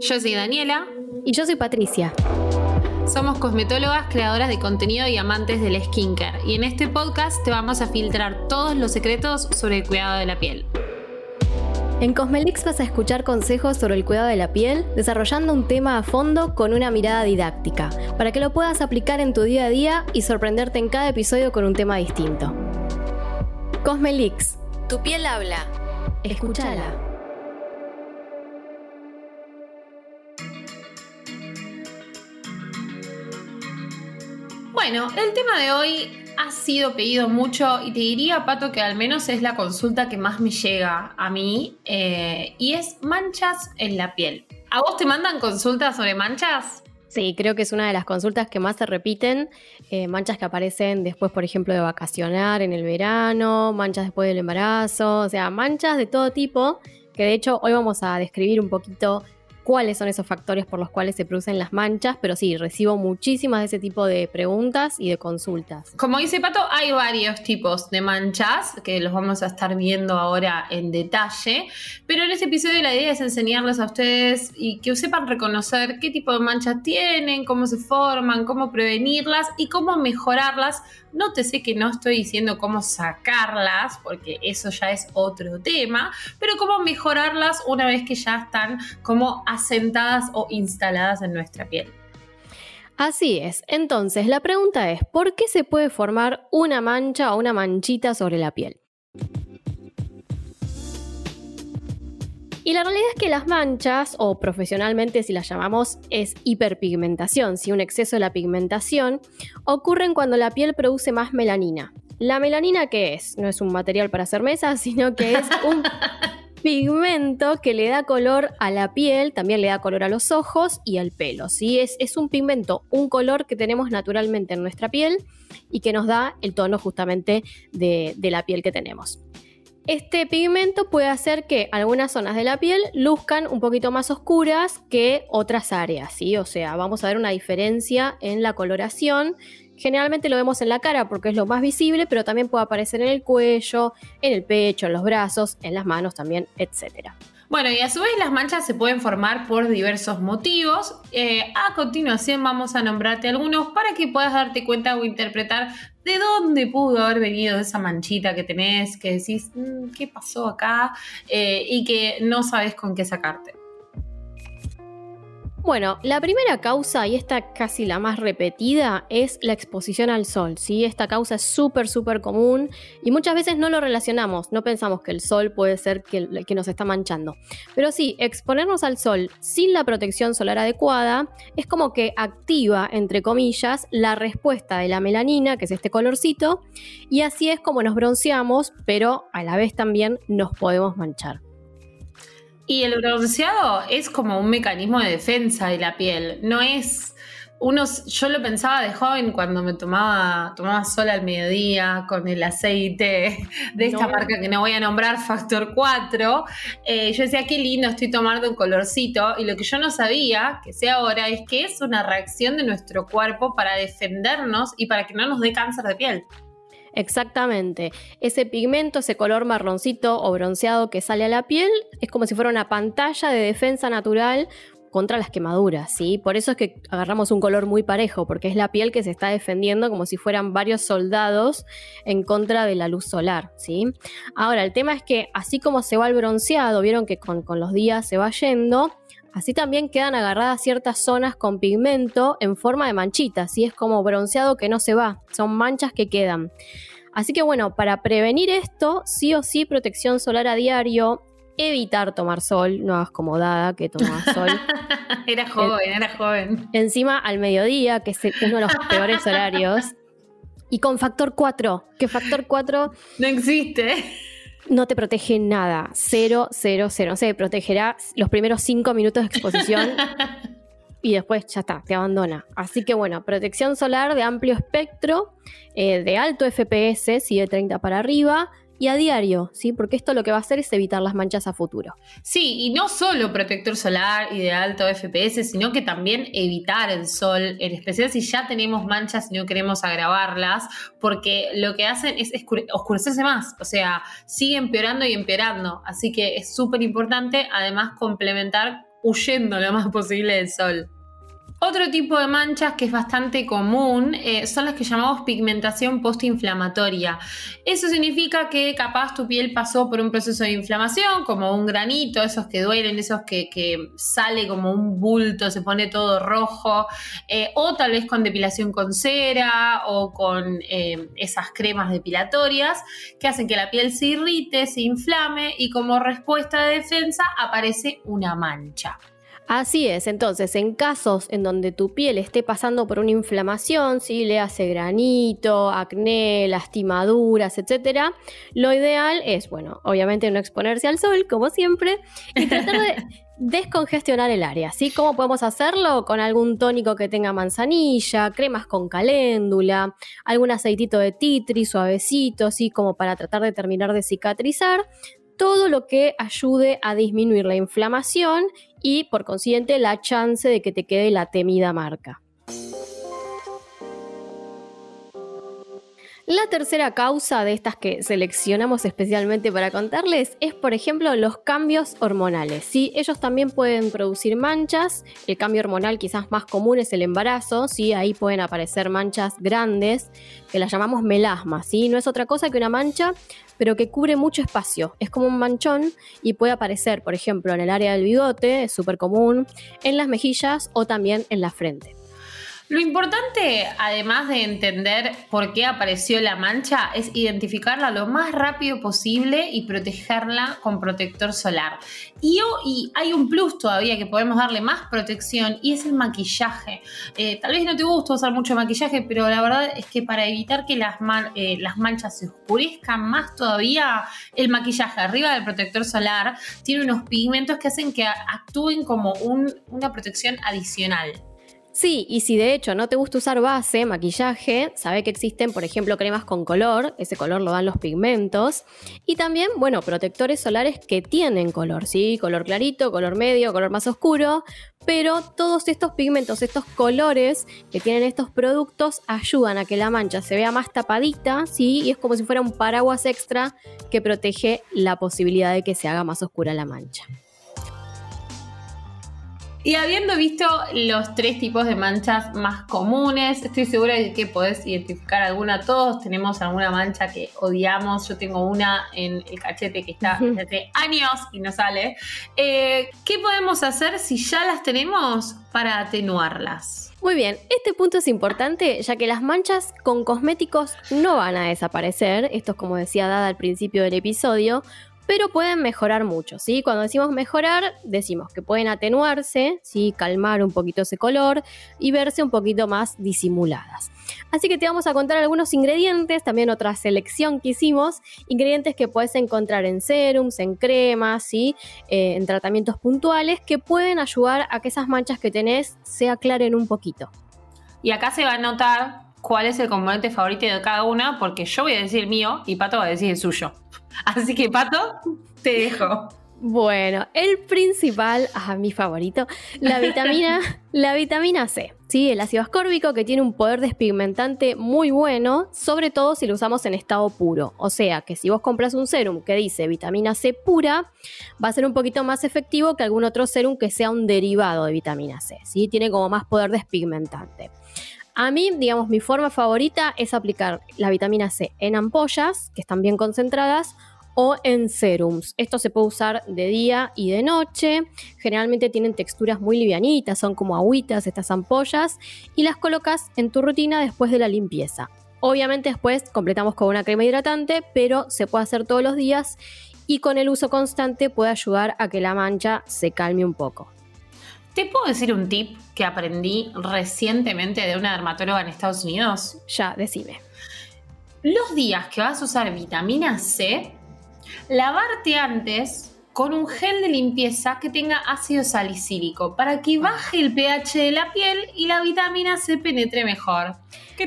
Yo soy Daniela. Y yo soy Patricia. Somos cosmetólogas, creadoras de contenido y amantes del skincare. Y en este podcast te vamos a filtrar todos los secretos sobre el cuidado de la piel. En Cosmelix vas a escuchar consejos sobre el cuidado de la piel, desarrollando un tema a fondo con una mirada didáctica, para que lo puedas aplicar en tu día a día y sorprenderte en cada episodio con un tema distinto. Cosmelix, tu piel habla. Escúchala. Bueno, el tema de hoy ha sido pedido mucho y te diría, Pato, que al menos es la consulta que más me llega a mí eh, y es manchas en la piel. ¿A vos te mandan consultas sobre manchas? Sí, creo que es una de las consultas que más se repiten. Eh, manchas que aparecen después, por ejemplo, de vacacionar en el verano, manchas después del embarazo, o sea, manchas de todo tipo, que de hecho hoy vamos a describir un poquito cuáles son esos factores por los cuales se producen las manchas, pero sí, recibo muchísimas de ese tipo de preguntas y de consultas. Como dice Pato, hay varios tipos de manchas que los vamos a estar viendo ahora en detalle, pero en este episodio la idea es enseñarles a ustedes y que sepan reconocer qué tipo de manchas tienen, cómo se forman, cómo prevenirlas y cómo mejorarlas. Nótese que no estoy diciendo cómo sacarlas, porque eso ya es otro tema, pero cómo mejorarlas una vez que ya están como asentadas o instaladas en nuestra piel. Así es. Entonces, la pregunta es, ¿por qué se puede formar una mancha o una manchita sobre la piel? Y la realidad es que las manchas, o profesionalmente si las llamamos, es hiperpigmentación, si un exceso de la pigmentación, ocurren cuando la piel produce más melanina. La melanina, ¿qué es? No es un material para hacer mesas, sino que es un pigmento que le da color a la piel, también le da color a los ojos y al pelo. ¿sí? Es, es un pigmento, un color que tenemos naturalmente en nuestra piel y que nos da el tono justamente de, de la piel que tenemos. Este pigmento puede hacer que algunas zonas de la piel luzcan un poquito más oscuras que otras áreas, ¿sí? O sea, vamos a ver una diferencia en la coloración Generalmente lo vemos en la cara porque es lo más visible, pero también puede aparecer en el cuello, en el pecho, en los brazos, en las manos también, etc. Bueno, y a su vez las manchas se pueden formar por diversos motivos. Eh, a continuación vamos a nombrarte algunos para que puedas darte cuenta o interpretar de dónde pudo haber venido esa manchita que tenés, que decís, mm, ¿qué pasó acá? Eh, y que no sabes con qué sacarte. Bueno, la primera causa, y esta casi la más repetida, es la exposición al sol. ¿sí? Esta causa es súper, súper común y muchas veces no lo relacionamos, no pensamos que el sol puede ser que, que nos está manchando. Pero sí, exponernos al sol sin la protección solar adecuada es como que activa, entre comillas, la respuesta de la melanina, que es este colorcito, y así es como nos bronceamos, pero a la vez también nos podemos manchar. Y el bronceado es como un mecanismo de defensa de la piel. No es. Unos, yo lo pensaba de joven cuando me tomaba, tomaba sol al mediodía con el aceite de esta marca que no voy a nombrar, Factor 4. Eh, yo decía, qué lindo, estoy tomando un colorcito. Y lo que yo no sabía, que sé ahora, es que es una reacción de nuestro cuerpo para defendernos y para que no nos dé cáncer de piel. Exactamente. Ese pigmento, ese color marroncito o bronceado que sale a la piel, es como si fuera una pantalla de defensa natural contra las quemaduras, ¿sí? Por eso es que agarramos un color muy parejo, porque es la piel que se está defendiendo como si fueran varios soldados en contra de la luz solar, ¿sí? Ahora, el tema es que así como se va el bronceado, vieron que con, con los días se va yendo, Así también quedan agarradas ciertas zonas con pigmento en forma de manchitas, y es como bronceado que no se va, son manchas que quedan. Así que bueno, para prevenir esto, sí o sí protección solar a diario, evitar tomar sol, no hagas como dada que tomas sol. era joven, era joven. Encima al mediodía, que es uno de los peores horarios. Y con factor 4, que factor 4... No existe no te protege nada. Cero, cero, cero. No sé, protegerá los primeros cinco minutos de exposición y después ya está, te abandona. Así que bueno, protección solar de amplio espectro, eh, de alto FPS, si de 30 para arriba, y a diario, ¿sí? Porque esto lo que va a hacer es evitar las manchas a futuro. Sí, y no solo protector solar y de alto FPS, sino que también evitar el sol, en especial si ya tenemos manchas y no queremos agravarlas, porque lo que hacen es oscurecerse más, o sea, sigue empeorando y empeorando. Así que es súper importante, además, complementar huyendo lo más posible del sol. Otro tipo de manchas que es bastante común eh, son las que llamamos pigmentación postinflamatoria. Eso significa que capaz tu piel pasó por un proceso de inflamación, como un granito, esos que duelen, esos que, sale como un bulto, se pone todo rojo, eh, o tal vez con depilación con cera o con eh, esas cremas depilatorias que hacen que la piel se irrite, se inflame y como respuesta de defensa aparece una mancha. Así es, entonces en casos en donde tu piel esté pasando por una inflamación, si le hace granito, acné, lastimaduras, etc., lo ideal es, bueno, obviamente no exponerse al sol, como siempre, y tratar de descongestionar el área, ¿sí? ¿Cómo podemos hacerlo? Con algún tónico que tenga manzanilla, cremas con caléndula, algún aceitito de titri suavecito, ¿sí? Como para tratar de terminar de cicatrizar todo lo que ayude a disminuir la inflamación y por consiguiente la chance de que te quede la temida marca. La tercera causa de estas que seleccionamos especialmente para contarles es, por ejemplo, los cambios hormonales. ¿sí? Ellos también pueden producir manchas. El cambio hormonal quizás más común es el embarazo. ¿sí? Ahí pueden aparecer manchas grandes que las llamamos melasmas. ¿sí? No es otra cosa que una mancha, pero que cubre mucho espacio. Es como un manchón y puede aparecer, por ejemplo, en el área del bigote, es súper común, en las mejillas o también en la frente. Lo importante, además de entender por qué apareció la mancha, es identificarla lo más rápido posible y protegerla con protector solar. Y, hay un plus todavía que podemos darle más protección y es el maquillaje. Eh, tal vez no te gusta usar mucho maquillaje, pero la verdad es que para evitar que eh, las manchas se oscurezcan más todavía, el maquillaje arriba del protector solar tiene unos pigmentos que hacen que actúen como una protección adicional. Sí, y si de hecho no te gusta usar base, maquillaje, sabe que existen, por ejemplo, cremas con color, ese color lo dan los pigmentos, y también, bueno, protectores solares que tienen color, ¿sí? Color clarito, color medio, color más oscuro, pero todos estos pigmentos, estos colores que tienen estos productos ayudan a que la mancha se vea más tapadita, ¿sí? Y es como si fuera un paraguas extra que protege la posibilidad de que se haga más oscura la mancha. Y habiendo visto los tres tipos de manchas más comunes, estoy segura de que podés identificar alguna. Todos tenemos alguna mancha que odiamos. Yo tengo una en el cachete que está desde años y no sale. Eh, ¿Qué podemos hacer si ya las tenemos para atenuarlas? Muy bien, este punto es importante ya que las manchas con cosméticos no van a desaparecer, esto es como decía Dada al principio del episodio, pero pueden mejorar mucho, ¿sí? Cuando decimos mejorar, decimos que pueden atenuarse, ¿sí? Calmar un poquito ese color y verse un poquito más disimuladas. Así que te vamos a contar algunos ingredientes, también otra selección que hicimos, ingredientes que puedes encontrar en serums, en cremas, ¿sí? Eh, en tratamientos puntuales que pueden ayudar a que esas manchas que tenés se aclaren un poquito. Y acá se va a notar cuál es el componente favorito de cada una, porque yo voy a decir el mío y Pato va a decir el suyo. Así que, Pato, te dejo. Bueno, el principal, a mi favorito, la vitamina, la vitamina C. ¿sí? El ácido ascórbico que tiene un poder despigmentante muy bueno, sobre todo si lo usamos en estado puro. O sea que si vos compras un serum que dice vitamina C pura, va a ser un poquito más efectivo que algún otro serum que sea un derivado de vitamina C. ¿sí? Tiene como más poder despigmentante. A mí, digamos, mi forma favorita es aplicar la vitamina C en ampollas, que están bien concentradas, o en serums. Esto se puede usar de día y de noche. Generalmente tienen texturas muy livianitas, son como agüitas estas ampollas y las colocas en tu rutina después de la limpieza. Obviamente después completamos con una crema hidratante, pero se puede hacer todos los días y con el uso constante puede ayudar a que la mancha se calme un poco. ¿Te puedo decir un tip que aprendí recientemente de una dermatóloga en Estados Unidos? Ya, decime. Los días que vas a usar vitamina C, lavarte antes con un gel de limpieza que tenga ácido salicílico para que baje el pH de la piel y la vitamina C penetre mejor.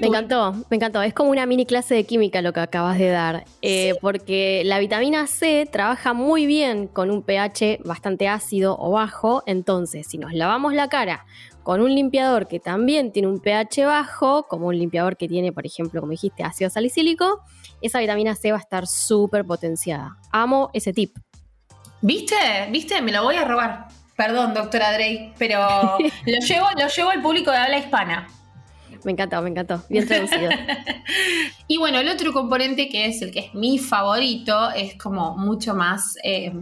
Me encantó, me encantó. Es como una mini clase de química lo que acabas de dar, eh, porque la vitamina C trabaja muy bien con un pH bastante ácido o bajo, entonces si nos lavamos la cara con un limpiador que también tiene un pH bajo, como un limpiador que tiene, por ejemplo, como dijiste, ácido salicílico, esa vitamina C va a estar súper potenciada. Amo ese tip. ¿Viste? ¿Viste? Me lo voy a robar. Perdón, doctora Drake, pero lo llevo, lo llevo al público de habla hispana. Me encantó, me encantó. Bien traducido. y bueno, el otro componente que es el que es mi favorito es como mucho más, eh,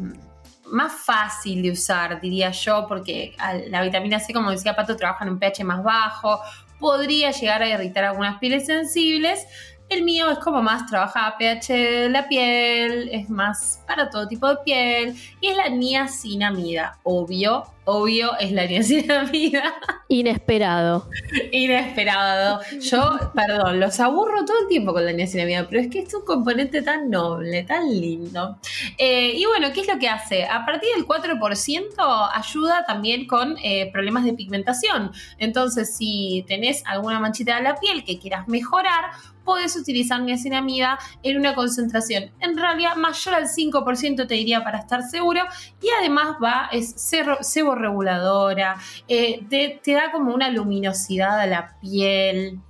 más fácil de usar, diría yo, porque la vitamina C, como decía Pato, trabaja en un pH más bajo, podría llegar a irritar algunas pieles sensibles. El mío es como más trabaja pH de la piel, es más para todo tipo de piel y es la niacinamida, obvio, obvio es la niacinamida. Inesperado. Inesperado. Yo, perdón, los aburro todo el tiempo con la niacinamida, pero es que es un componente tan noble, tan lindo. Eh, y bueno, ¿qué es lo que hace? A partir del 4% ayuda también con eh, problemas de pigmentación. Entonces, si tenés alguna manchita de la piel que quieras mejorar, puedes utilizar niacinamida en una concentración en realidad mayor al 5% te diría para estar seguro y además va, es sebo reguladora, eh, te, da como una luminosidad a la piel.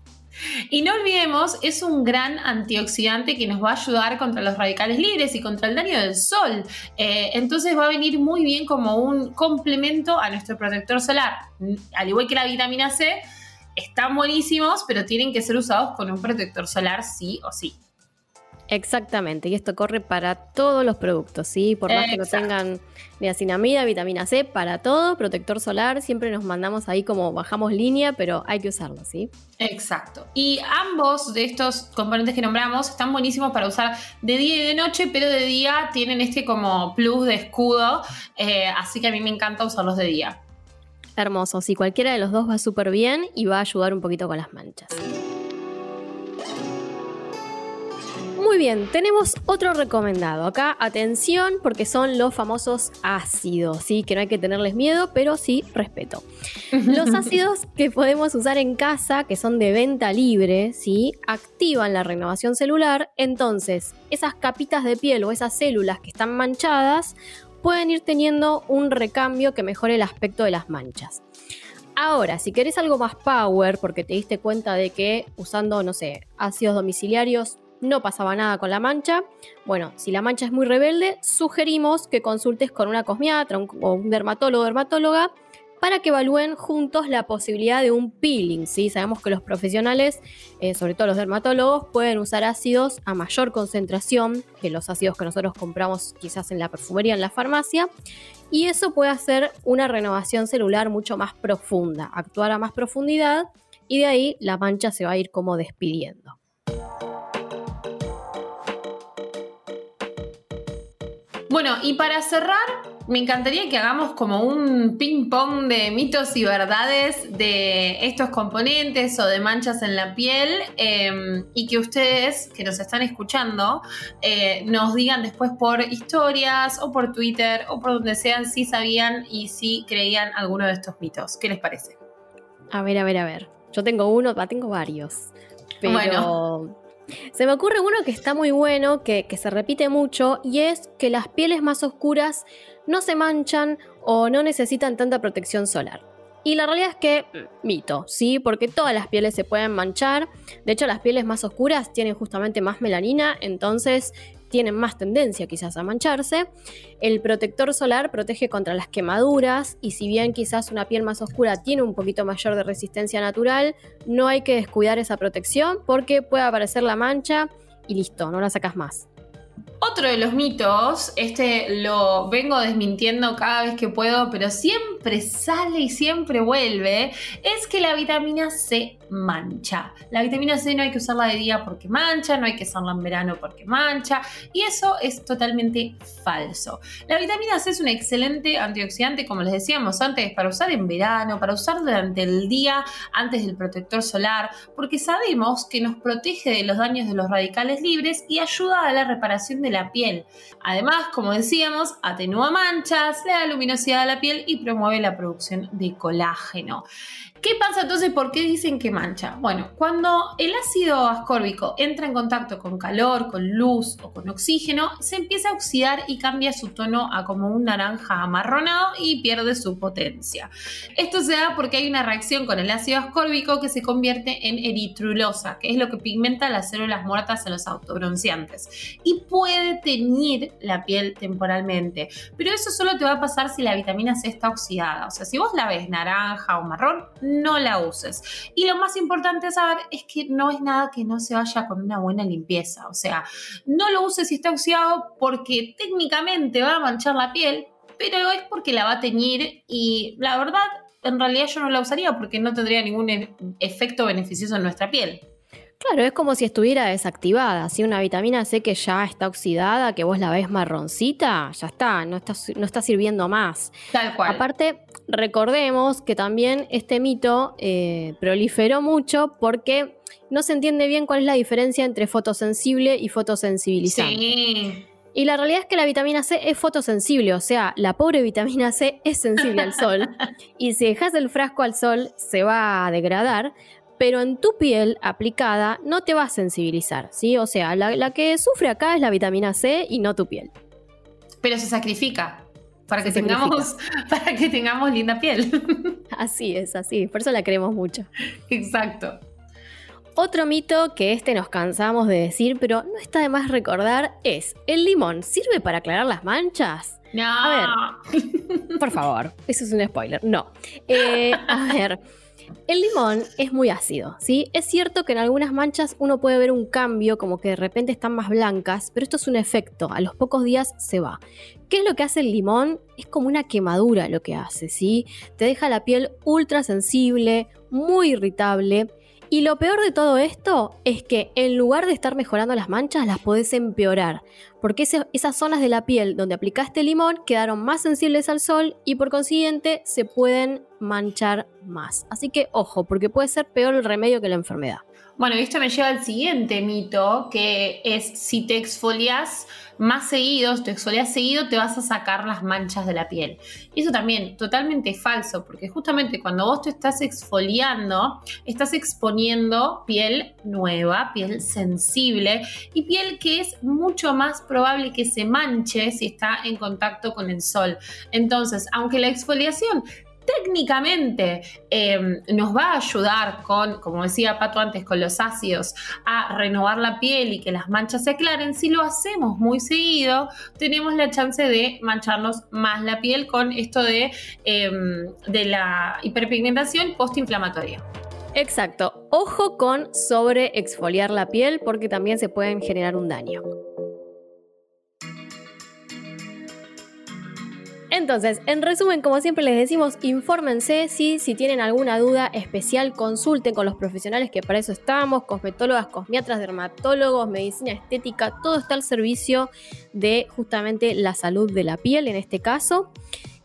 Y no olvidemos, es un gran antioxidante que nos va a ayudar contra los radicales libres y contra el daño del sol. Eh, entonces va a venir muy bien como un complemento a nuestro protector solar. Al igual que la vitamina C, están buenísimos, pero tienen que ser usados con un protector solar sí o sí. Exactamente, y esto corre para todos los productos, ¿sí? Por más que no tengan niacinamida, vitamina C, para todo, protector solar, siempre nos mandamos ahí como bajamos línea, pero hay que usarlo, ¿sí? Exacto. Y ambos de estos componentes que nombramos están buenísimos para usar de día y de noche, pero de día tienen este como plus de escudo, eh, así que a mí me encanta usarlos de día. Hermoso, sí, cualquiera de los dos va súper bien y va a ayudar un poquito con las manchas. Muy bien, tenemos otro recomendado. Acá, atención, porque son los famosos ácidos, ¿sí? Que no hay que tenerles miedo, pero sí respeto. Los ácidos que podemos usar en casa, que son de venta libre, ¿sí? Activan la renovación celular. Entonces, esas capitas de piel o esas células que están manchadas pueden ir teniendo un recambio que mejore el aspecto de las manchas. Ahora, si querés algo más power, porque te diste cuenta de que usando, no sé, ácidos domiciliarios no pasaba nada con la mancha, bueno, si la mancha es muy rebelde, sugerimos que consultes con una cosmiatra o un dermatólogo o dermatóloga para que evalúen juntos la posibilidad de un peeling. ¿sí? Sabemos que los profesionales, eh, sobre todo los dermatólogos, pueden usar ácidos a mayor concentración que los ácidos que nosotros compramos quizás en la perfumería, en la farmacia, y eso puede hacer una renovación celular mucho más profunda, actuar a más profundidad y de ahí la mancha se va a ir como despidiendo. Bueno, y para cerrar, me encantaría que hagamos como un ping-pong de mitos y verdades de estos componentes o de manchas en la piel em, y que ustedes que nos están escuchando eh, nos digan después por historias o por Twitter o por donde sean si sabían y si creían alguno de estos mitos. ¿Qué les parece? A ver, a ver, a ver. Yo tengo uno, tengo varios. Pero bueno. Se me ocurre uno que está muy bueno, que, se repite mucho, y es que las pieles más oscuras no se manchan o no necesitan tanta protección solar. Y la realidad es que, mito, ¿sí? Porque todas las pieles se pueden manchar. De hecho, las pieles más oscuras tienen justamente más melanina, entonces tienen más tendencia quizás a mancharse. El protector solar protege contra las quemaduras y si bien quizás una piel más oscura tiene un poquito mayor de resistencia natural, no hay que descuidar esa protección porque puede aparecer la mancha y listo, no la sacas más. Otro de los mitos, este lo vengo desmintiendo cada vez que puedo, pero siempre sale y siempre vuelve, es que la vitamina C mancha. La vitamina C no hay que usarla de día porque mancha, no hay que usarla en verano porque mancha, y eso es totalmente falso. La vitamina C es un excelente antioxidante, como les decíamos antes, para usar en verano, para usar durante el día antes del protector solar, porque sabemos que nos protege de los daños de los radicales libres y ayuda a la reparación de la piel. Además, como decíamos, atenúa manchas, le da luminosidad a la piel y promueve la producción de colágeno. ¿Qué pasa entonces? ¿Por qué dicen que mancha? Bueno, cuando el ácido ascórbico entra en contacto con calor, con luz o con oxígeno, se empieza a oxidar y cambia su tono a como un naranja amarronado y pierde su potencia. Esto se da porque hay una reacción con el ácido ascórbico que se convierte en eritrulosa, que es lo que pigmenta las células muertas en los autobronciantes. Y puede teñir la piel temporalmente, pero eso solo te va a pasar si la vitamina C está oxidada. O sea, si vos la ves naranja o marrón, no la uses. Y lo más importante saber es que no es nada que no se vaya con una buena limpieza. O sea, no lo uses si está oxidado porque técnicamente va a manchar la piel, pero es porque la va a teñir y la verdad, en realidad yo no la usaría porque no tendría ningún e-, efecto beneficioso en nuestra piel. Claro, es como si estuviera desactivada. Si una vitamina C que ya está oxidada, que vos la ves marroncita, ya está, no está, no está sirviendo más. Tal cual. Aparte, recordemos que también este mito eh, proliferó mucho porque no se entiende bien cuál es la diferencia entre fotosensible y fotosensibilizante. Sí. Y la realidad es que la vitamina C es fotosensible, o sea, la pobre vitamina C es sensible al sol. Y si dejas el frasco al sol, se va a degradar, pero en tu piel aplicada no te va a sensibilizar, ¿sí? O sea, la, que sufre acá es la vitamina C y no tu piel. Pero se sacrifica para que, tengamos, para que tengamos linda piel. Así es, así, por eso la queremos mucho. Exacto. Otro mito que este nos cansamos de decir, pero no está de más recordar, es, ¿el limón sirve para aclarar las manchas? No. A ver, por favor, eso es un spoiler. No. Eh, a ver, el limón es muy ácido, ¿sí? Es cierto que en algunas manchas uno puede ver un cambio, como que de repente están más blancas, pero esto es un efecto, a los pocos días se va. ¿Qué es lo que hace el limón? Es como una quemadura lo que hace, ¿sí? Te deja la piel ultra sensible, muy irritable y lo peor de todo esto es que en lugar de estar mejorando las manchas, las podés empeorar. Porque esas zonas de la piel donde aplicaste limón quedaron más sensibles al sol y por consiguiente se pueden manchar más. Así que ojo, porque puede ser peor el remedio que la enfermedad. Bueno, esto me lleva al siguiente mito, que es si te exfolias más seguido, te exfolias seguido, te vas a sacar las manchas de la piel. Y eso también, totalmente falso, porque justamente cuando vos te estás exfoliando, estás exponiendo piel nueva, piel sensible y piel que es mucho más probable que se manche si está en contacto con el sol. Entonces, aunque la exfoliación técnicamente em, nos va a ayudar con, como decía Pato antes, con los ácidos a renovar la piel y que las manchas se aclaren, si lo hacemos muy seguido, tenemos la chance de mancharnos más la piel con esto de, em, de la hiperpigmentación postinflamatoria. Exacto. Ojo con sobre exfoliar la piel porque también se pueden generar un daño. Entonces, en resumen, como siempre les decimos, infórmense si, si tienen alguna duda especial, consulten con los profesionales que para eso estamos, cosmetólogas, cosmiatras, dermatólogos, medicina estética, todo está al servicio de justamente la salud de la piel en este caso.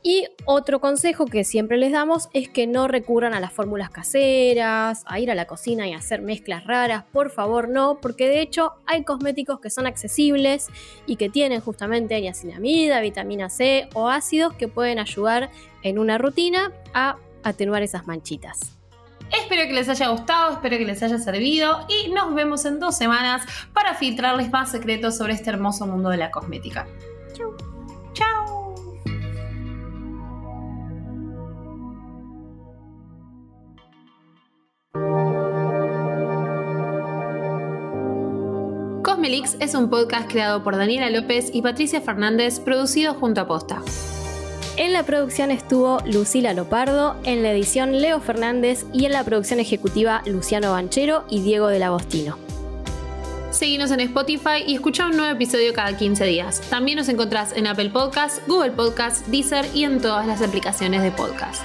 Y otro consejo que siempre les damos es que no recurran a las fórmulas caseras, a ir a la cocina y hacer mezclas raras, por favor no, porque de hecho hay cosméticos que son accesibles y que tienen justamente niacinamida, vitamina C o ácidos que pueden ayudar en una rutina a atenuar esas manchitas. Espero que les haya gustado, espero que les haya servido y nos vemos en dos semanas para filtrarles más secretos sobre este hermoso mundo de la cosmética. Chau. Cosmelix es un podcast creado por Daniela López y Patricia Fernández, producido junto a Posta. En la producción estuvo Lucila Lopardo, en la edición Leo Fernández y en la producción ejecutiva Luciano Banchero y Diego del Agostino. Seguinos en Spotify y escucha un nuevo episodio cada 15 días. También nos encontrás en Apple Podcasts, Google Podcasts, Deezer y en todas las aplicaciones de podcast.